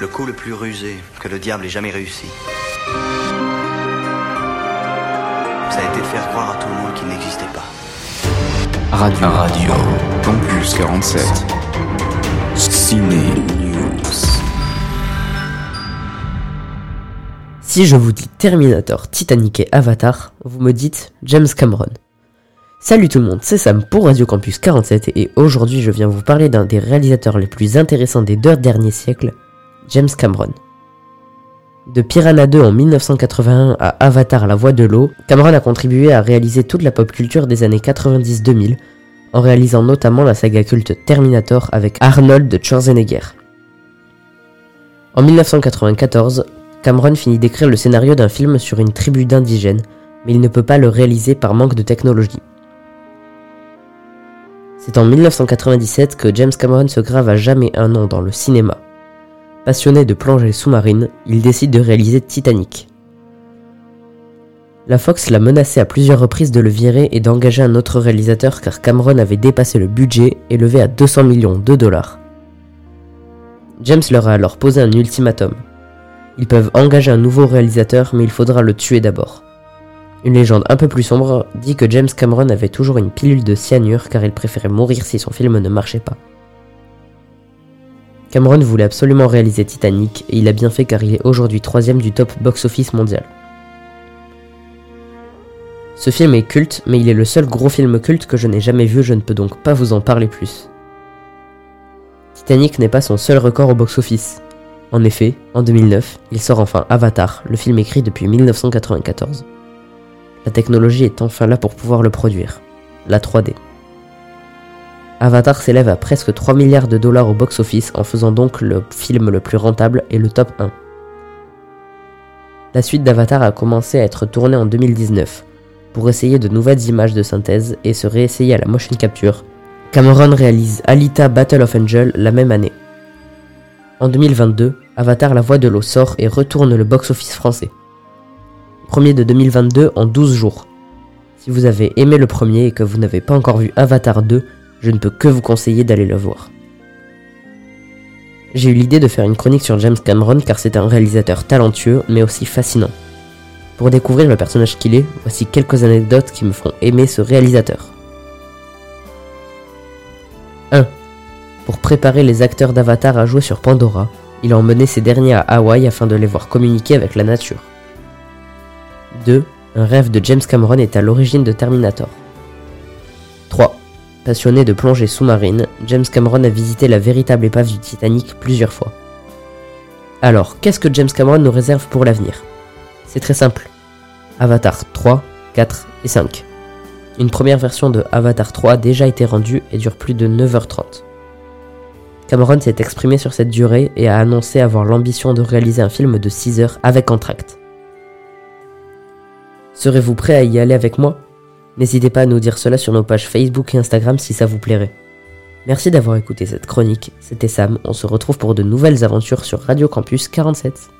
Le coup le plus rusé que le diable ait jamais réussi. Ça a été de faire croire à tout le monde qu'il n'existait pas. Radio. Radio. Campus 47. Ciné News. Si je vous dis Terminator, Titanic et Avatar, vous me dites James Cameron. Salut tout le monde, c'est Sam pour Radio Campus 47 et aujourd'hui je viens vous parler d'un des réalisateurs les plus intéressants des deux derniers siècles, James Cameron. De Piranha 2 en 1981 à Avatar la voix de l'eau, Cameron a contribué à réaliser toute la pop culture des années 90-2000, en réalisant notamment la saga culte Terminator avec Arnold Schwarzenegger. En 1994, Cameron finit d'écrire le scénario d'un film sur une tribu d'indigènes, mais il ne peut pas le réaliser par manque de technologie. C'est en 1997 que James Cameron se grave à jamais un nom dans le cinéma. Passionné de plongée sous-marine, il décide de réaliser Titanic. La Fox l'a menacé à plusieurs reprises de le virer et d'engager un autre réalisateur car Cameron avait dépassé le budget élevé à 200 millions de dollars. James leur a alors posé un ultimatum. Ils peuvent engager un nouveau réalisateur mais il faudra le tuer d'abord. Une légende un peu plus sombre dit que James Cameron avait toujours une pilule de cyanure car il préférait mourir si son film ne marchait pas. Cameron voulait absolument réaliser Titanic et il a bien fait car il est aujourd'hui troisième du top box-office mondial. Ce film est culte, mais il est le seul gros film culte que je n'ai jamais vu, je ne peux donc pas vous en parler plus. Titanic n'est pas son seul record au box-office. En effet, en 2009, il sort enfin Avatar, le film écrit depuis 1994. La technologie est enfin là pour pouvoir le produire, la 3D. Avatar s'élève à presque 3 milliards de dollars au box-office en faisant donc le film le plus rentable et le top 1. La suite d'Avatar a commencé à être tournée en 2019 pour essayer de nouvelles images de synthèse et se réessayer à la motion capture. Cameron réalise Alita Battle of Angel la même année. En 2022, Avatar La Voix de l'eau sort et retourne le box-office français. Premier de 2022 en 12 jours. Si vous avez aimé le premier et que vous n'avez pas encore vu Avatar 2, je ne peux que vous conseiller d'aller le voir. J'ai eu l'idée de faire une chronique sur James Cameron car c'est un réalisateur talentueux mais aussi fascinant. Pour découvrir le personnage qu'il est, voici quelques anecdotes qui me font aimer ce réalisateur. 1. Pour préparer les acteurs d'Avatar à jouer sur Pandora, il a emmené ces derniers à Hawaï afin de les voir communiquer avec la nature. 2. Un rêve de James Cameron est à l'origine de Terminator. 3. Passionné de plongée sous-marine, James Cameron a visité la véritable épave du Titanic plusieurs fois. Alors, qu'est-ce que James Cameron nous réserve pour l'avenir? C'est très simple. Avatar 3, 4 et 5. Une première version de Avatar 3 a déjà été rendue et dure plus de 9h30. Cameron s'est exprimé sur cette durée et a annoncé avoir l'ambition de réaliser un film de 6 heures avec entracte. Serez-vous prêt à y aller avec moi? N'hésitez pas à nous dire cela sur nos pages Facebook et Instagram si ça vous plairait. Merci d'avoir écouté cette chronique, c'était Sam, on se retrouve pour de nouvelles aventures sur Radio Campus 47.